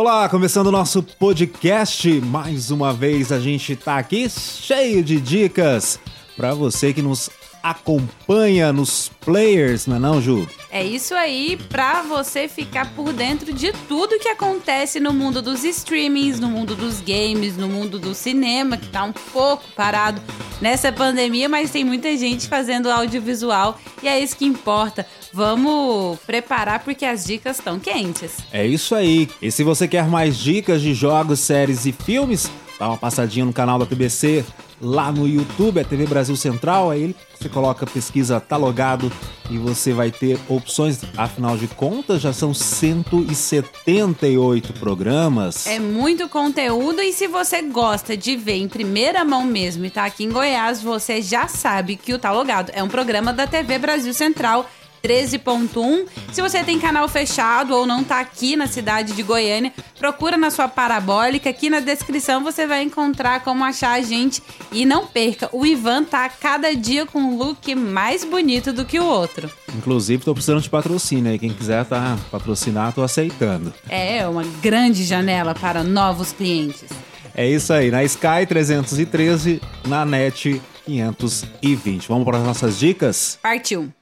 Olá, começando o nosso podcast. Mais uma vez a gente tá aqui cheio de dicas para você que nos acompanha nos players, não é não, Ju? É isso aí, pra você ficar por dentro de tudo que acontece no mundo dos streamings, no mundo dos games, no mundo do cinema, que tá um pouco parado nessa pandemia, mas tem muita gente fazendo audiovisual e é isso que importa. Vamos preparar porque as dicas estão quentes. É isso aí. E se você quer mais dicas de jogos, séries e filmes, dá uma passadinha no canal da TBC lá no YouTube, a TV Brasil Central, aí você coloca pesquisa tá logado e você vai ter opções, afinal de contas já são 178 programas. É muito conteúdo e se você gosta de ver em primeira mão mesmo e tá aqui em Goiás, você já sabe que o Tá Logado é um programa da TV Brasil Central 13.1. Se você tem canal fechado ou não tá aqui na cidade de Goiânia, procura na sua parabólica. Aqui na descrição você vai encontrar como achar a gente. E não perca, o Ivan tá cada dia com um look mais bonito do que o outro. Inclusive, tô precisando de patrocínio aí. Quem quiser tá patrocinar, tô aceitando. É, uma grande janela para novos clientes. É isso aí, na Sky 313, na NET 520. Vamos para as nossas dicas? Partiu!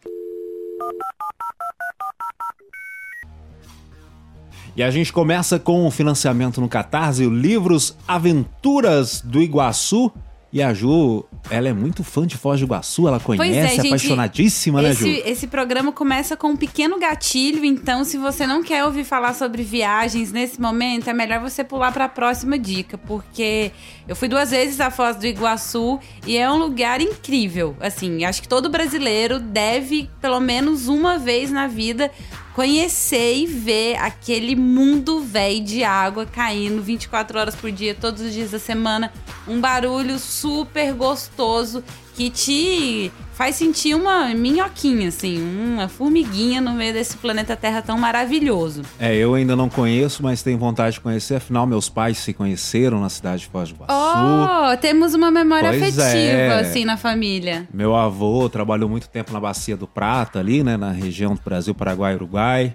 E a gente começa com o financiamento no Catarse, o Livros Aventuras do Iguaçu. E a Ju, ela é muito fã de Foz do Iguaçu, ela conhece, é, gente, apaixonadíssima, esse, né, Ju? Esse programa começa com um pequeno gatilho, então se você não quer ouvir falar sobre viagens nesse momento, é melhor você pular para a próxima dica, porque eu fui duas vezes a Foz do Iguaçu e é um lugar incrível. Assim, acho que todo brasileiro deve, pelo menos uma vez na vida, conhecer e ver aquele mundo velho de água caindo 24 horas por dia, todos os dias da semana. Um barulho super gostoso que te faz sentir uma minhoquinha, assim, uma formiguinha no meio desse planeta Terra tão maravilhoso. É, eu ainda não conheço, mas tenho vontade de conhecer. Afinal, meus pais se conheceram na cidade de Foz do Iguaçu. Oh, temos uma memória Pois afetiva, é. assim, na família. Meu avô trabalhou muito tempo na Bacia do Prata, ali, né, na região do Brasil, Paraguai e Uruguai.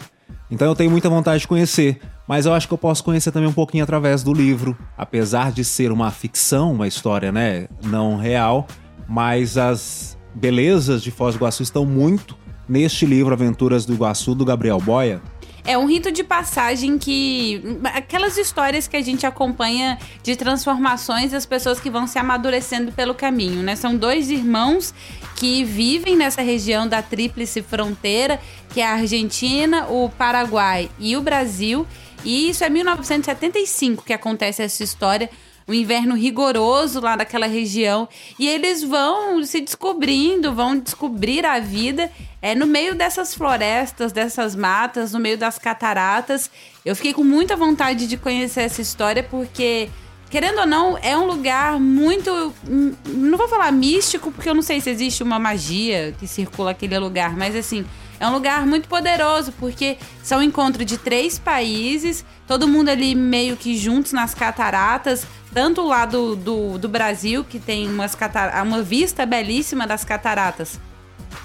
Então eu tenho muita vontade de conhecer, mas eu acho que eu posso conhecer também um pouquinho através do livro, apesar de ser uma ficção, uma história, né, não real, mas as belezas de Foz do Iguaçu estão muito neste livro Aventuras do Iguaçu do Gabriel Boia. É um rito de passagem que. Aquelas histórias que a gente acompanha de transformações das pessoas que vão se amadurecendo pelo caminho, né? São dois irmãos que vivem nessa região da Tríplice Fronteira, que é a Argentina, o Paraguai e o Brasil. E isso é 1975 que acontece essa história um inverno rigoroso lá naquela região e eles vão se descobrindo, vão descobrir a vida é no meio dessas florestas, dessas matas, no meio das cataratas. Eu fiquei com muita vontade de conhecer essa história porque querendo ou não, é um lugar muito. hum, Não vou falar místico, porque eu não sei se existe uma magia que circula aquele lugar, mas assim. É um lugar muito poderoso, porque são um encontro de três países, todo mundo ali meio que juntos nas cataratas, tanto o lado do, do Brasil, que tem umas uma vista belíssima das cataratas,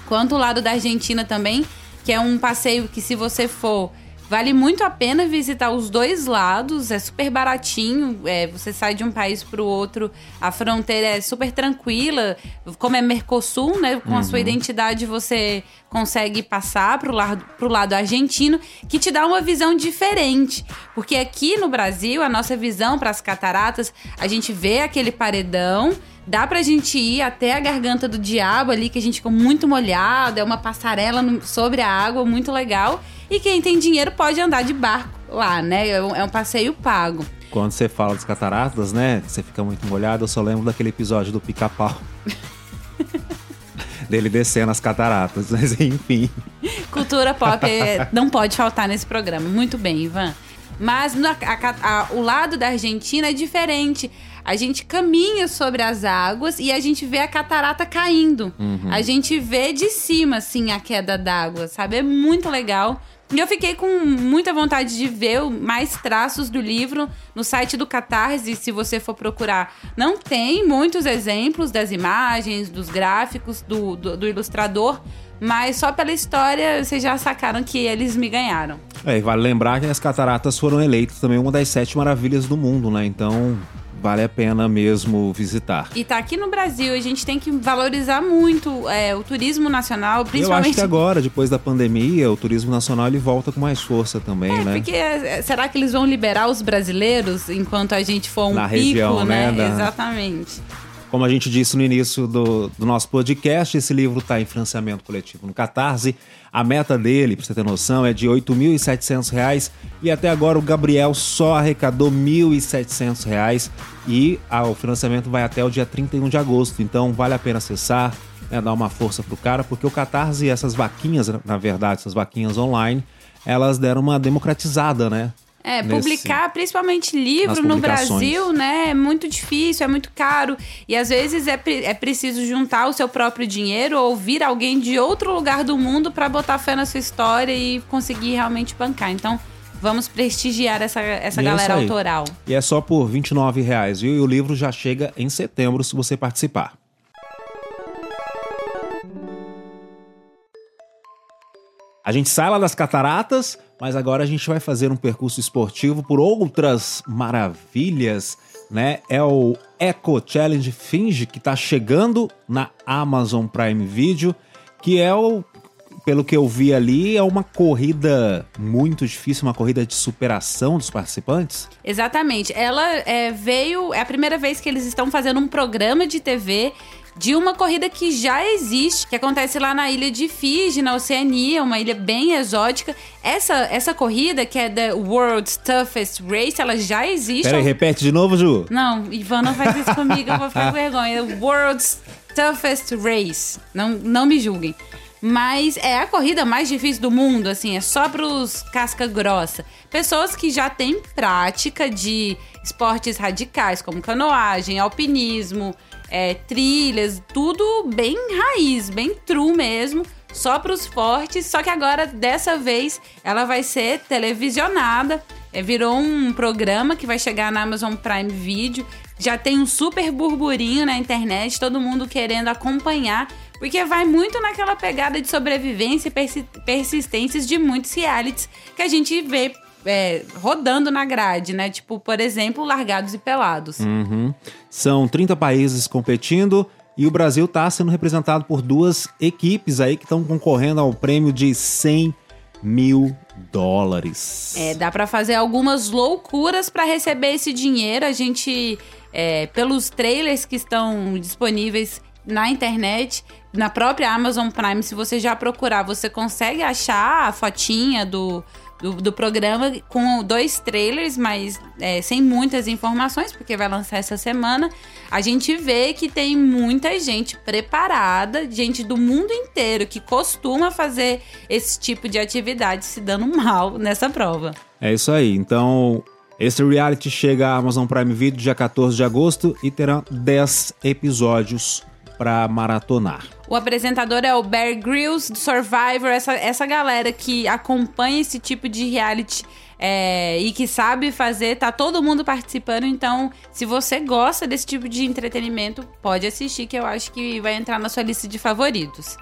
quanto o lado da Argentina também, que é um passeio que se você for, vale muito a pena visitar os dois lados, é super baratinho, é, você sai de um país para o outro, a fronteira é super tranquila, como é Mercosul, né, com a sua identidade você consegue passar para o lado, pro lado argentino, que te dá uma visão diferente, porque aqui no Brasil, a nossa visão para as cataratas, a gente vê aquele paredão, Dá pra gente ir até a garganta do diabo ali, que a gente ficou muito molhado, é uma passarela no- sobre a água, muito legal. E quem tem dinheiro pode andar de barco lá, né? É um, é um passeio pago. Quando você fala das cataratas, né, você fica muito molhado, eu só lembro daquele episódio do pica-pau. Dele descendo as cataratas, mas enfim. Cultura pop é- não pode faltar nesse programa. Muito bem, Ivan. Mas no- a- a- o lado da Argentina é diferente. A gente caminha sobre as águas e a gente vê a catarata caindo. A gente vê de cima, assim, a queda d'água, sabe? É muito legal. E eu fiquei com muita vontade de ver mais traços do livro no site do Catarse, se você for procurar. Não tem muitos exemplos das imagens, dos gráficos, do, do, do ilustrador, mas só pela história vocês já sacaram que eles me ganharam. É, e vale lembrar que as cataratas foram eleitas também uma das sete maravilhas do mundo, né? Então vale a pena mesmo visitar. E tá aqui no Brasil, a gente tem que valorizar muito é, o turismo nacional, principalmente. Eu acho que agora, depois da pandemia, o turismo nacional ele volta com mais força também, é, né? Porque é, será que eles vão liberar os brasileiros enquanto a gente for um Na pico, região, né, né? da- Exatamente. Como a gente disse no início do, do nosso podcast, esse livro está em financiamento coletivo no Catarse. A meta dele, para você ter noção, é de 8.700 reais e até agora o Gabriel só arrecadou 1.700 reais e o financiamento vai até o dia 31 de agosto. Então vale a pena acessar, né, dar uma força pro cara, porque o Catarse e essas vaquinhas, na verdade, essas vaquinhas online, elas deram uma democratizada, né? É, Nesse- publicar principalmente livro no. Brasil, né, é muito difícil, é muito caro. E às vezes é, pre- é preciso juntar o seu próprio dinheiro ou vir alguém de outro lugar do mundo para botar fé na sua história e conseguir realmente bancar. Então, vamos prestigiar essa, essa E é galera autoral. E é só por 29 reais, viu? E o livro já chega em setembro se você participar. A gente sai lá das cataratas, mas agora a gente vai fazer um percurso esportivo por outras maravilhas, né? É o Eco Challenge Finge que tá chegando na Amazon Prime Video, que é o pelo que eu vi ali, é uma corrida muito difícil, uma corrida de superação dos participantes. Exatamente. Ela é, veio. É a primeira vez que eles estão fazendo um programa de TV de uma corrida que já existe, que acontece lá na ilha de Fiji, na Oceania, uma ilha bem exótica. Essa, essa corrida, que é The World's Toughest Race, ela já existe. Peraí, repete de novo, Ju. Não, Ivan, não faz isso comigo, eu vou ficar com vergonha. World's Toughest Race. Não, não me julguem. Mas é a corrida mais difícil do mundo, assim, é só pros casca grossa. Pessoas que já têm prática de esportes radicais, como canoagem, alpinismo, é, trilhas, tudo bem raiz, bem true mesmo, só pros fortes. Só que agora, dessa vez, ela vai ser televisionada. É, virou um programa que vai chegar na Amazon Prime Video. Já tem um super burburinho na internet, todo mundo querendo acompanhar, porque vai muito naquela pegada de sobrevivência e persi- persistências de muitos realities que a gente vê é, rodando na grade, né? Tipo, por exemplo, Largados e Pelados. Uhum. São 30 países competindo e o Brasil está sendo representado por duas equipes aí que estão concorrendo ao prêmio de 100 mil dólares. É, dá pra fazer algumas loucuras pra receber esse dinheiro. A gente, é, pelos trailers que estão disponíveis na internet, na própria Amazon Prime, se você já procurar, você consegue achar a fotinha do, do, do programa com dois trailers, mas é, sem muitas informações, porque vai lançar essa semana. A gente vê que tem muita gente preparada, gente do mundo inteiro que costuma fazer esse tipo de atividade se dando mal nessa prova. É isso aí. Então, esse reality chega à Amazon Prime Video dia 14 de agosto e terá 10 episódios para maratonar. O apresentador é o Bear Grylls do Survivor, essa, essa galera que acompanha esse tipo de reality é, e que sabe fazer, tá todo mundo participando. Então, se você gosta desse tipo de entretenimento, pode assistir, que eu acho que vai entrar na sua lista de favoritos.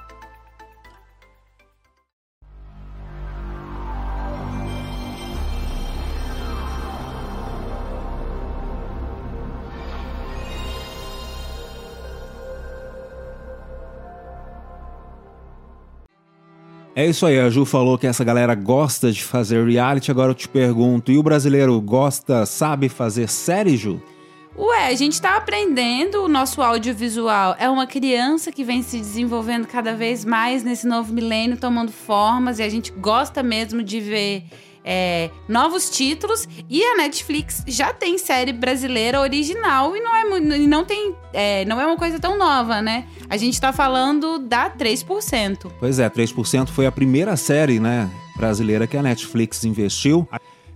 É isso aí, a Ju falou que essa galera gosta de fazer reality, agora eu te pergunto, e o brasileiro gosta, sabe fazer série, Ju? Ué, a gente tá aprendendo o nosso audiovisual. É uma criança que vem se desenvolvendo cada vez mais nesse novo milênio, tomando formas, e a gente gosta mesmo de ver é, novos títulos. E a Netflix já tem série brasileira original e não é, não tem, é, não é uma coisa tão nova, né? A gente tá falando da 3%. Pois é, 3% foi a primeira série, né, brasileira que a Netflix investiu.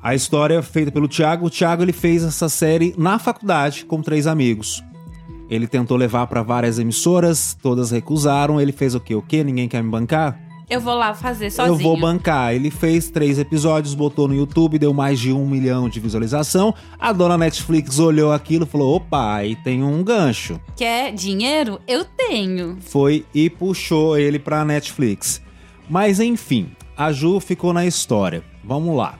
A história é feita pelo Thiago. O Thiago ele fez essa série na faculdade com três amigos. Ele tentou levar para várias emissoras, todas recusaram. Ele fez o quê? O quê? Ninguém quer me bancar? Eu vou lá fazer sozinho. Eu vou bancar. Ele fez três episódios, botou no YouTube, deu mais de um milhão de visualização. A dona Netflix olhou aquilo e falou: opa, aí tem um gancho. Quer dinheiro? Eu tenho. Foi e puxou ele pra Netflix. Mas enfim, a Ju ficou na história. Vamos lá.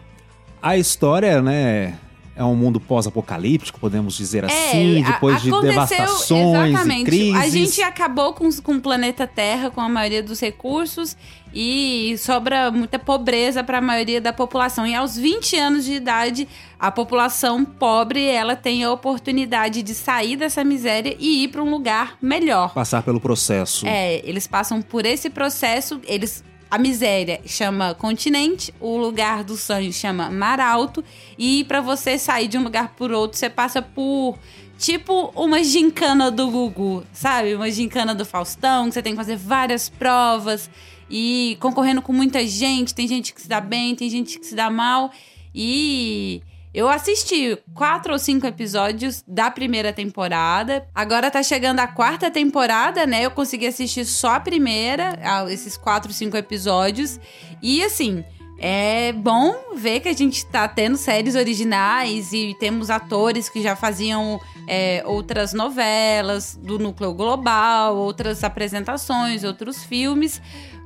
A história, né? É um mundo pós-apocalíptico, podemos dizer assim, depois de devastações exatamente. e crises. A gente acabou com, com o planeta Terra, com a maioria dos recursos, e sobra muita pobreza para a maioria da população. E aos 20 anos de idade, a população pobre ela tem a oportunidade de sair dessa miséria e ir para um lugar melhor. Passar pelo processo. É, eles passam por esse processo, eles a miséria chama continente, o lugar do sonho chama mar alto, e para você sair de um lugar por outro, você passa por tipo uma gincana do Gugu, sabe? Uma gincana do Faustão, que você tem que fazer várias provas e concorrendo com muita gente, tem gente que se dá bem, tem gente que se dá mal, e eu assisti quatro ou cinco episódios da primeira temporada. Agora tá chegando a quarta temporada, né? Eu consegui assistir só a primeira, esses quatro, cinco episódios. E assim. É bom ver que a gente tá tendo séries originais e temos atores que já faziam é, outras novelas do núcleo global, outras apresentações, outros filmes.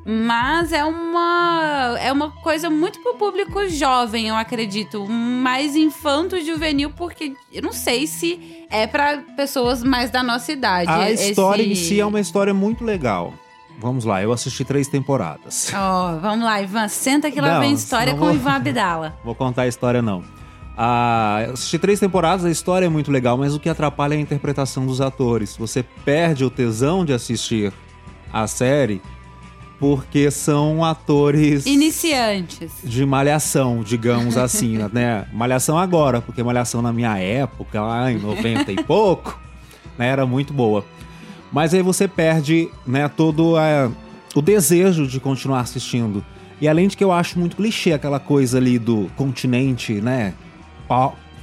Mas é uma é uma coisa muito pro público jovem, eu acredito, mais infanto juvenil, porque eu não sei se é para pessoas mais da nossa idade. A história esse... em si é uma história muito legal. Vamos lá, eu assisti três temporadas. Ó, oh, vamos lá, Ivan, senta que lá não, vem história com vou... Ivan Abdala. Vou contar a história não. Ah, eu assisti três temporadas, a história é muito legal, mas o que atrapalha é a interpretação dos atores. Você perde o tesão de assistir a série porque são atores iniciantes de malhação, digamos assim, né? Malhação agora, porque malhação na minha época, lá em 90 e pouco, né, era muito boa. Mas aí você perde, né, todo a, o desejo de continuar assistindo. E além de que eu acho muito clichê aquela coisa ali do continente, né?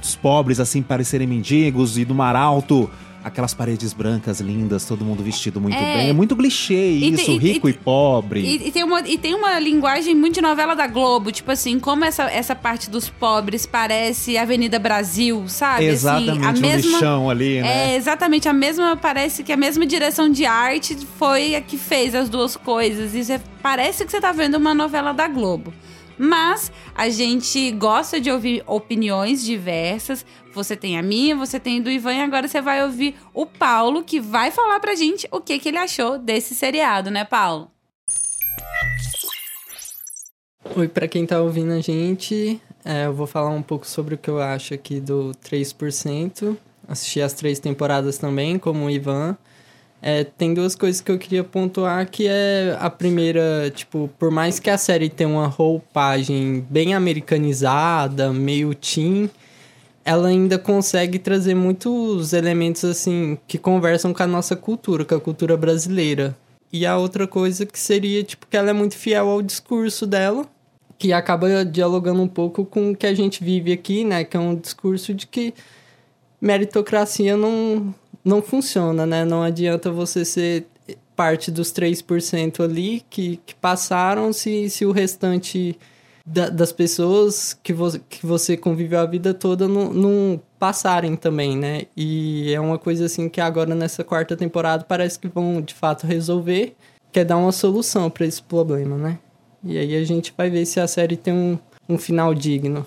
Os pobres assim parecerem mendigos e do mar alto aquelas paredes brancas lindas, todo mundo vestido muito é. bem. É muito clichê isso, rico e, e pobre. E, e, tem uma, e tem uma linguagem muito de novela da Globo, tipo assim, como essa, essa parte dos pobres parece Avenida Brasil, sabe? Exatamente, assim, a um mesma, lixão ali, né? É, exatamente, a mesma, parece que a mesma direção de arte foi a que fez as duas coisas. E você, parece que você tá vendo uma novela da Globo. Mas a gente gosta de ouvir opiniões diversas. Você tem a minha, você tem do Ivan e agora você vai ouvir o Paulo que vai falar pra gente o que, que ele achou desse seriado, né, Paulo? Oi, para quem tá ouvindo a gente, é, eu vou falar um pouco sobre o que eu acho aqui do 3%. Assisti as três temporadas também, como o Ivan. É, tem duas coisas que eu queria pontuar, que é a primeira, tipo, por mais que a série tenha uma roupagem bem americanizada, meio teen, ela ainda consegue trazer muitos elementos, assim, que conversam com a nossa cultura, com a cultura brasileira. E a outra coisa que seria, tipo, que ela é muito fiel ao discurso dela, que acaba dialogando um pouco com o que a gente vive aqui, né? Que é um discurso de que meritocracia não, não funciona, né? Não adianta você ser parte dos 3% ali que, que passaram se, se o restante da, das pessoas que, vo, que você conviveu a vida toda não, não passarem também, né? E é uma coisa assim que agora nessa quarta temporada parece que vão de fato resolver, que é dar uma solução para esse problema, né? E aí a gente vai ver se a série tem um, um final digno.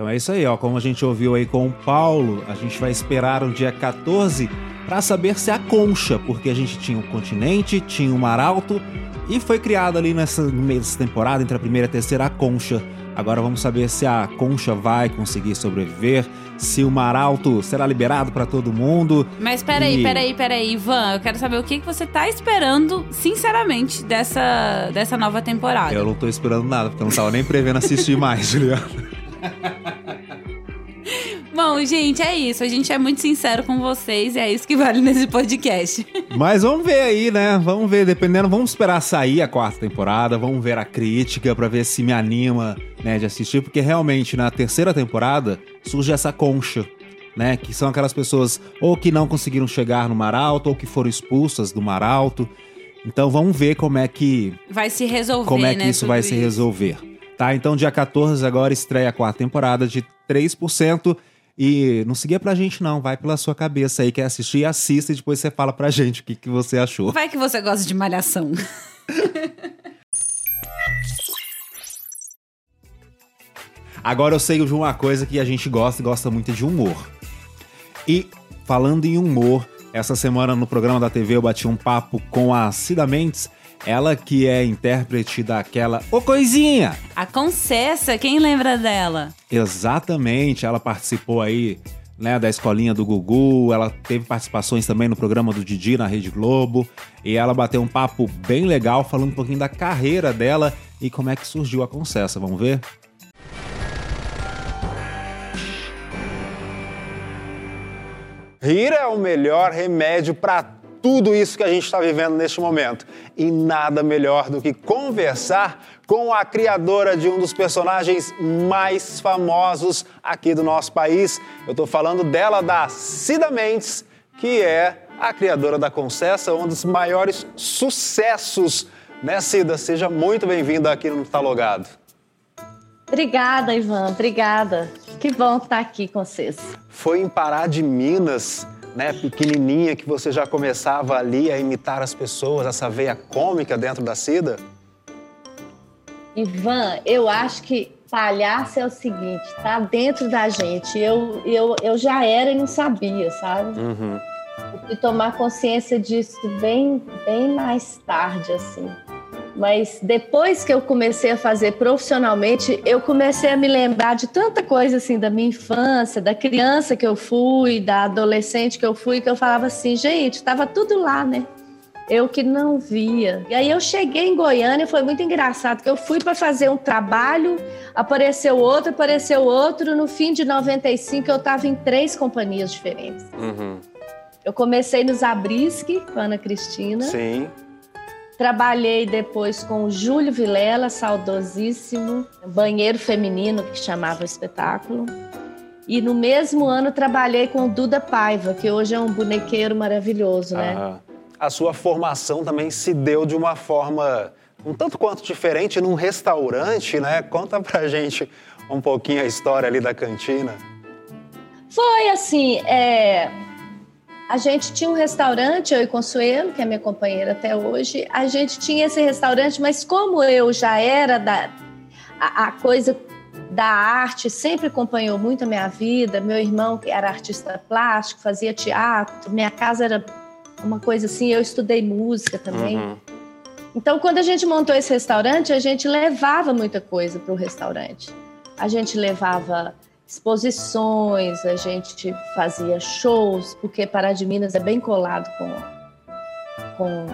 Então é isso aí, ó. Como a gente ouviu aí com o Paulo, a gente vai esperar o dia 14 para saber se a concha, porque a gente tinha o continente, tinha o mar alto e foi criado ali nessa no meio dessa temporada entre a primeira e a terceira a concha. Agora vamos saber se a concha vai conseguir sobreviver, se o mar alto será liberado para todo mundo. Mas peraí, e... peraí, peraí, Ivan, eu quero saber o que, que você tá esperando, sinceramente, dessa, dessa nova temporada. Eu não tô esperando nada, porque eu não tava nem prevendo assistir mais, Juliana. Bom, gente, é isso. A gente é muito sincero com vocês e é isso que vale nesse podcast. Mas vamos ver aí, né? Vamos ver, dependendo. Vamos esperar sair a quarta temporada, vamos ver a crítica para ver se me anima, né, de assistir, porque realmente na terceira temporada surge essa concha. Né, que são aquelas pessoas ou que não conseguiram chegar no Mar Alto ou que foram expulsas do Mar Alto Então vamos ver como é que vai se resolver, como é que né, isso vai se isso. resolver. Tá? Então dia 14 agora estreia a quarta temporada de 3%. E não seguia pra gente, não. Vai pela sua cabeça aí, quer assistir, assista e depois você fala pra gente o que, que você achou. Vai que você gosta de malhação. Agora eu sei de uma coisa que a gente gosta e gosta muito de humor. E falando em humor, essa semana no programa da TV eu bati um papo com a Cida Mendes, ela que é intérprete daquela Ô Coisinha! A Concessa, quem lembra dela? Exatamente, ela participou aí né, da escolinha do Gugu, ela teve participações também no programa do Didi na Rede Globo, e ela bateu um papo bem legal falando um pouquinho da carreira dela e como é que surgiu a Concessa, vamos ver? Rir é o melhor remédio para tudo isso que a gente está vivendo neste momento. E nada melhor do que conversar com a criadora de um dos personagens mais famosos aqui do nosso país. Eu estou falando dela, da Cida Mendes, que é a criadora da Concessa, um dos maiores sucessos. Né, Cida? Seja muito bem-vinda aqui no Talogado. Obrigada, Ivan. Obrigada. Que bom estar aqui com vocês. Foi em Pará de Minas, né, pequenininha, que você já começava ali a imitar as pessoas, essa veia cômica dentro da Cida? Ivan, eu acho que palhaço é o seguinte, tá dentro da gente. Eu, eu, eu já era e não sabia, sabe? Uhum. Fui tomar consciência disso bem, bem mais tarde, assim. Mas depois que eu comecei a fazer profissionalmente, eu comecei a me lembrar de tanta coisa assim da minha infância, da criança que eu fui, da adolescente que eu fui, que eu falava assim, gente, estava tudo lá, né? Eu que não via. E aí eu cheguei em Goiânia, foi muito engraçado, que eu fui para fazer um trabalho, apareceu outro, apareceu outro. No fim de 95, eu estava em três companhias diferentes. Uhum. Eu comecei no Zabriskie, com a Ana Cristina. Sim. Trabalhei depois com o Júlio Vilela, saudosíssimo, banheiro feminino que chamava o espetáculo. E no mesmo ano trabalhei com o Duda Paiva, que hoje é um bonequeiro maravilhoso, né? Aham. A sua formação também se deu de uma forma um tanto quanto diferente num restaurante, né? Conta pra gente um pouquinho a história ali da cantina. Foi assim, é, a gente tinha um restaurante, eu e Consuelo, que é minha companheira até hoje, a gente tinha esse restaurante, mas como eu já era da a, a coisa da arte, sempre acompanhou muito a minha vida, meu irmão que era artista plástico, fazia teatro, minha casa era uma coisa assim, eu estudei música também. Uhum. Então, quando a gente montou esse restaurante, a gente levava muita coisa para o restaurante. A gente levava exposições, a gente fazia shows, porque Pará de Minas é bem colado com, com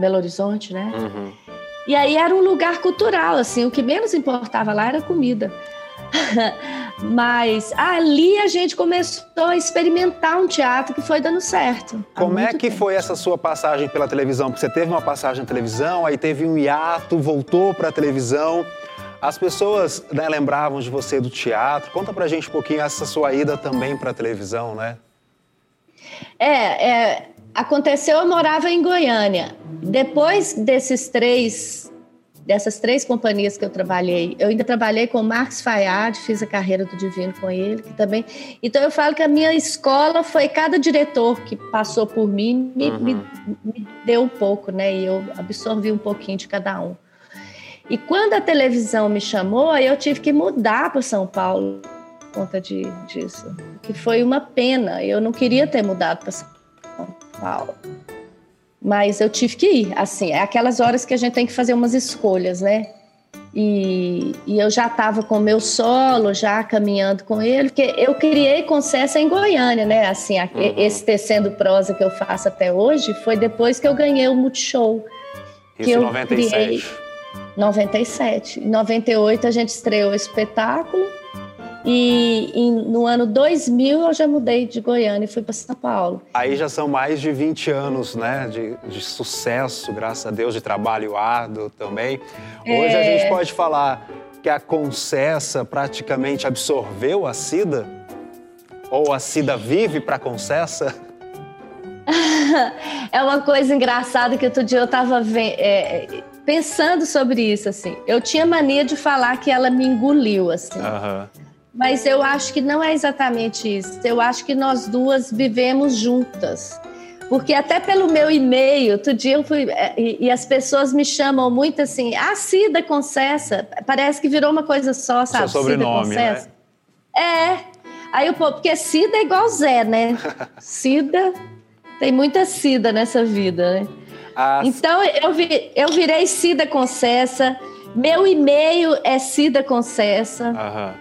Belo Horizonte, né? Uhum. E aí era um lugar cultural, assim, o que menos importava lá era comida. Mas ali a gente começou a experimentar um teatro que foi dando certo. Como é que tempo. foi essa sua passagem pela televisão? Porque você teve uma passagem na televisão, aí teve um hiato, voltou pra televisão. As pessoas né, lembravam de você do teatro. Conta pra gente um pouquinho essa sua ida também pra televisão, né? É, é, aconteceu, eu morava em Goiânia. Depois desses três, dessas três companhias que eu trabalhei, eu ainda trabalhei com o Marcos Fayad, fiz a carreira do Divino com ele, que também. Então eu falo que a minha escola foi cada diretor que passou por mim me, me, me deu um pouco, né? E eu absorvi um pouquinho de cada um. E quando a televisão me chamou, aí eu tive que mudar para São Paulo por conta de, disso, que foi uma pena. Eu não queria ter mudado para São Paulo, mas eu tive que ir. Assim, é aquelas horas que a gente tem que fazer umas escolhas, né? E, e eu já estava com o meu solo, já caminhando com ele, porque eu criei Concessa em Goiânia, né? Assim, a- Uhum. esse tecendo prosa que eu faço até hoje foi depois que eu ganhei o Multishow. Isso Que em eu 97. criei. 97. Em 98 a gente estreou o espetáculo e em- no ano 2000 eu já mudei de Goiânia e fui para São Paulo. Aí já são mais de 20 anos, né, de, de sucesso, graças a Deus, de trabalho árduo também. Hoje a É. gente pode falar que a Concessa praticamente absorveu a Cida? Ou a Cida vive para a Concessa? é uma coisa engraçada que outro dia eu estava é, pensando sobre isso, assim. Eu tinha mania de falar que ela me engoliu, assim. Aham. Mas eu acho que não é exatamente isso. Eu acho que nós duas vivemos juntas. Porque até pelo meu e-mail, outro dia eu fui. é, E, e as pessoas me chamam muito assim, ah, Cida Concessa. Parece que virou uma coisa só, sabe? Seu sobrenome, Cida Concessa. É. Aí o povo, porque Cida é igual Zé, né? Cida. Tem muita Cida nessa vida, né? Ah, Então eu, vi, eu virei Cida Concessa. Meu e-mail é Cida Concessa. aham.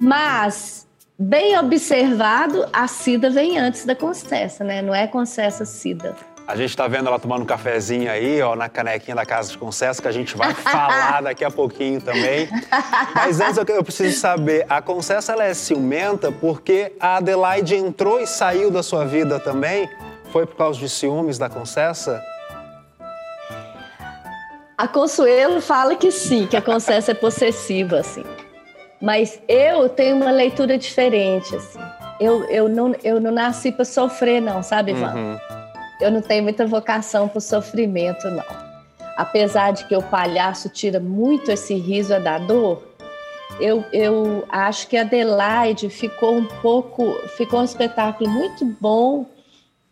Mas, bem observado, a Cida vem antes da Concessa, né? Não é Concessa Cida. A gente tá vendo ela tomando um cafezinho aí, ó, na canequinha da Casa de Concesso, que a gente vai falar daqui a pouquinho também. Mas antes eu, eu preciso saber, a Concessa ela é ciumenta porque a Adelaide entrou e saiu da sua vida também? Foi por causa de ciúmes da Concessa? A Consuelo fala que sim, que a Concessa é possessiva, assim. Mas eu tenho uma leitura diferente, assim. Eu, eu, não, eu não nasci para sofrer, não, sabe, Ivan? Uhum. Eu não tenho muita vocação para o sofrimento, não. Apesar de que o palhaço tira muito esse riso da dor, eu, eu acho que a Adelaide ficou um pouco. Ficou um espetáculo muito bom,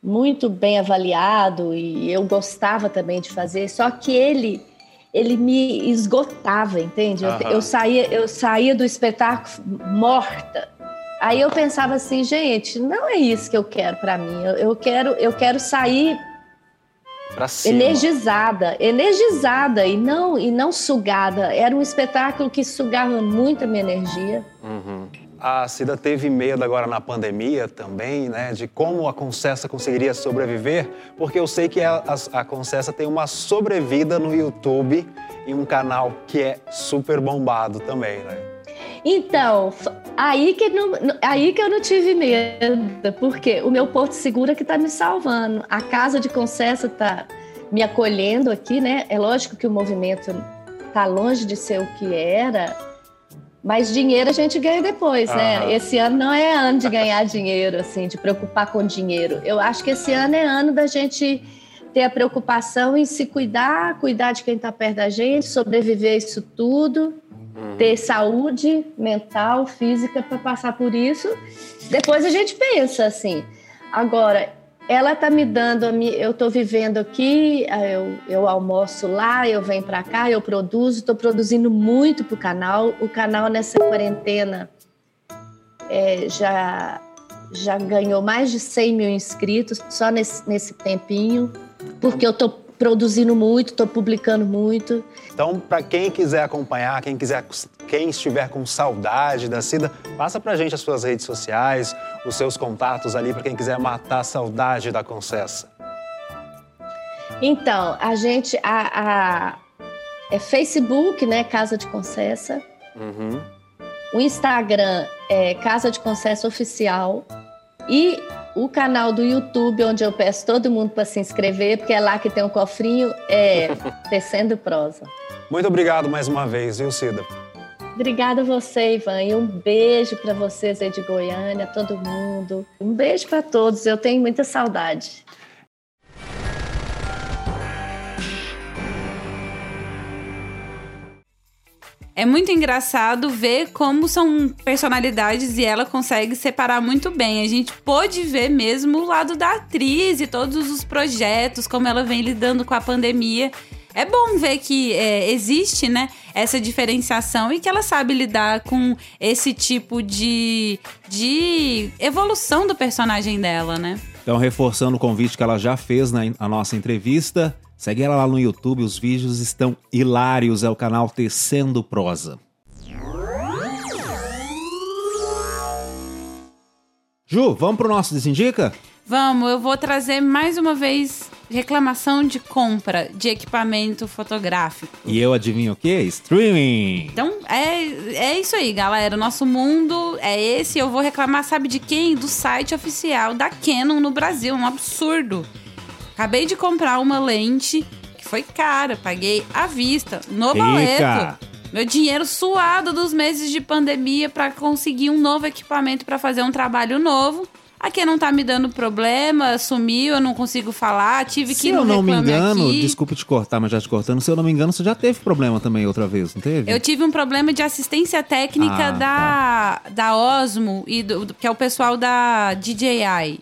muito bem avaliado, e eu gostava também de fazer, só que ele. Ele me esgotava, entende? Eu, Aham. eu saía, eu saía do espetáculo morta. Aí eu pensava assim, gente, não é isso que eu quero para mim. Eu, eu quero, eu quero sair energizada, energizada e não e não sugada. Era um espetáculo que sugava muito a minha energia. Uhum. A Cida teve medo agora na pandemia também, né? De como a Concessa conseguiria sobreviver, porque eu sei que a, a, a Concessa tem uma sobrevida no YouTube em um canal que é super bombado também, né? Então, aí que, não, aí que eu não tive medo, porque o meu Porto Seguro é que está me salvando. A Casa de Concessa está me acolhendo aqui, né? É lógico que o movimento está longe de ser o que era, mas dinheiro a gente ganha depois, Aham. né? Esse ano não é ano de ganhar dinheiro, assim, de preocupar com dinheiro. Eu acho que esse ano é ano da gente ter a preocupação em se cuidar, cuidar de quem está perto da gente, sobreviver a isso tudo ter saúde mental, física para passar por isso. Depois a gente pensa assim. Agora, ela tá me dando, eu estou vivendo aqui, eu, eu almoço lá, eu venho para cá, eu produzo, estou produzindo muito para o canal. O canal nessa quarentena é, já já ganhou mais de 100 mil inscritos só nesse, nesse tempinho, porque eu estou produzindo muito, estou publicando muito. Então, para quem quiser acompanhar, quem quiser, quem estiver com saudade da Cida, passa pra gente as suas redes sociais, os seus contatos ali, para quem quiser matar a saudade da Concessa. Então, a gente. A, a- é Facebook, né? Casa de Concessa. Uhum. O Instagram é Casa de Concessa Oficial. E o canal do YouTube, onde eu peço todo mundo para se inscrever, porque é lá que tem um cofrinho, é Tecendo Prosa. Muito obrigado mais uma vez, viu, Cida? Obrigada a você, Ivan. E um beijo para vocês aí de Goiânia, todo mundo. Um beijo para todos. Eu tenho muita saudade. É muito engraçado ver como são personalidades e ela consegue separar muito bem. A gente pôde ver mesmo o lado da atriz e todos os projetos, como ela vem lidando com a pandemia. É bom ver que é, existe, né, essa diferenciação e que ela sabe lidar com esse tipo de, de evolução do personagem dela, né? Então, reforçando o convite que ela já fez na, na nossa entrevista, segue ela lá no YouTube, os vídeos estão hilários, é o canal Tecendo Prosa. Ju, vamos pro nosso Desindica? Vamos, eu vou trazer mais uma vez reclamação de compra de equipamento fotográfico. E eu adivinho o quê? Streaming! Então, é, é isso aí, galera. Nosso mundo é esse. Eu vou reclamar, sabe de quem? Do site oficial da Canon no Brasil. Um absurdo. Acabei de comprar uma lente que foi cara. Paguei à vista, no Eita! boleto. Meu dinheiro suado dos meses de pandemia para conseguir um novo equipamento para fazer um trabalho novo. A Canon tá me dando problema, sumiu, eu não consigo falar, tive Se que ir eu no não me engano, Aqui. desculpa te cortar, mas já te cortando, se eu não me engano, você já teve problema também outra vez, não teve? Eu tive um problema de assistência técnica Ah, da, da Osmo, e do- que é o pessoal da DJI.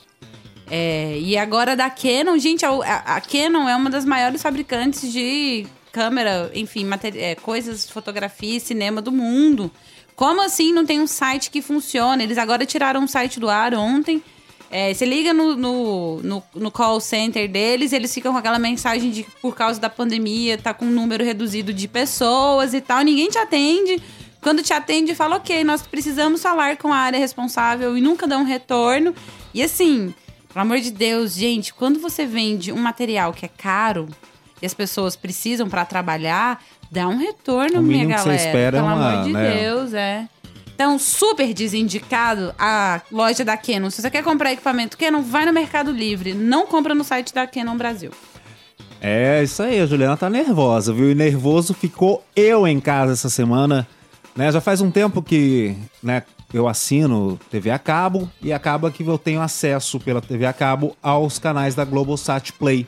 É, e agora da Canon, gente, a, a- Canon é uma das maiores fabricantes de câmera, enfim, é, coisas, fotografia e cinema do mundo. Como assim não tem um site que funciona? Eles agora tiraram um site do ar ontem. É, você liga no, no, no, no call center deles, eles ficam com aquela mensagem de por causa da pandemia tá com um número reduzido de pessoas e tal, ninguém te atende. Quando te atende, fala, ok, nós precisamos falar com a área responsável e nunca dá um retorno. E assim, pelo amor de Deus, gente, quando você vende um material que é caro e as pessoas precisam para trabalhar, dá um retorno, O minha mínimo que você galera. espera é pelo uma, amor de né? Deus, é. Então, super desindicado a loja da Canon. Se você quer comprar equipamento Canon, vai no Mercado Livre. Não compra no site da Canon Brasil. É, isso aí, a Juliana tá nervosa, viu? E nervoso ficou eu em casa essa semana, né? Já faz um tempo que, né, eu assino TV a cabo e acaba que eu tenho acesso pela TV a cabo aos canais da Globosat Play.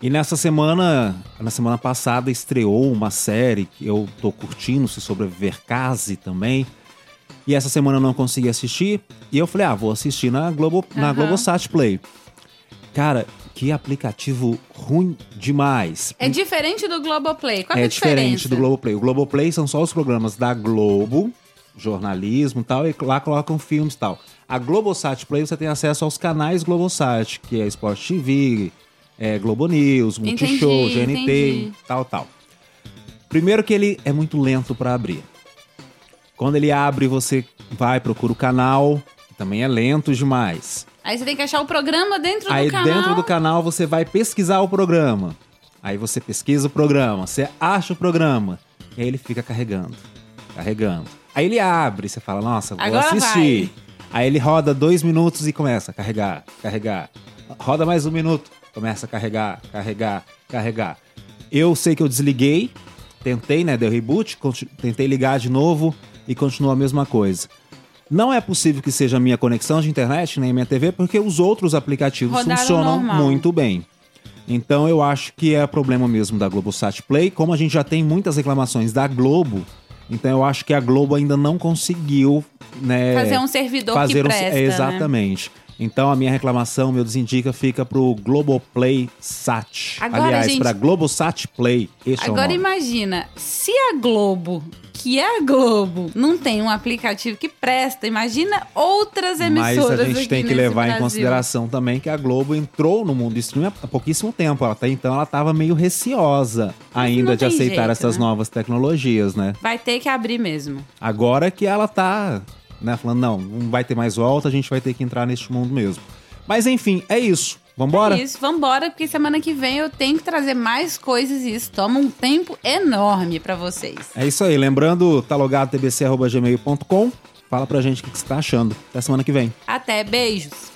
E nessa semana, na semana passada, estreou uma série que eu tô curtindo, Se Sobreviver Case também. E essa semana eu não consegui assistir. E eu falei, ah, vou assistir na, Globo, na Aham. Globosat Play. Cara, que aplicativo ruim demais. É diferente do Globoplay. Qual É é a diferente diferença? do Globoplay. O Globoplay são só os programas da Globo, jornalismo e tal, e lá colocam filmes e tal. A Globosat Play você tem acesso aos canais Globosat, que é Sport TV, é Globo News, Multishow, Entendi, GNT, entendi. tal, tal. Primeiro que ele é muito lento para abrir. Quando ele abre, você vai, procura o canal, que também é lento demais. Aí você tem que achar o programa dentro Aí do canal. dentro do canal você vai pesquisar o programa. Aí você pesquisa o programa, você acha o programa. E aí ele fica carregando, carregando. Aí ele abre, você fala, nossa, vou Agora assistir. Aí ele roda dois minutos e começa a carregar, carregar. Roda mais um minuto, começa a carregar, carregar, carregar. Eu sei que eu desliguei, tentei, né, deu reboot, tentei ligar de novo e continua a mesma coisa. Não é possível que seja a minha conexão de internet nem minha TV, porque os outros aplicativos Rodaram funcionam normal. muito bem. Então eu acho que é problema mesmo da Globosat Play. Como a gente já tem muitas reclamações da Globo, então eu acho que a Globo ainda não conseguiu né, Fazer um servidor que fazer um- presta, é, né? Então a minha reclamação, meu desindica, fica pro Globoplay Sat. Agora, Aliás, gente- pra Globosat Play. Este é Agora nome. imagina, se a Globo, que é a Globo, não tem um aplicativo que presta, imagina outras Mas emissoras a gente tem que levar em Brasil. consideração também que a Globo entrou no mundo do streaming há pouquíssimo tempo. Até então ela estava meio receosa ainda de aceitar jeito, essas né? novas tecnologias, né? Vai ter que abrir mesmo. Agora que ela tá, né, falando, não, não vai ter mais volta, a gente vai ter que entrar neste mundo mesmo. Mas enfim, é isso. Vambora? É isso, vambora, porque semana que vem eu tenho que trazer mais coisas e isso toma um tempo enorme pra vocês. É isso aí. Lembrando, tá logado tbc.gmail.com. Fala pra gente o que que você tá achando. Até semana que vem. Até, beijos!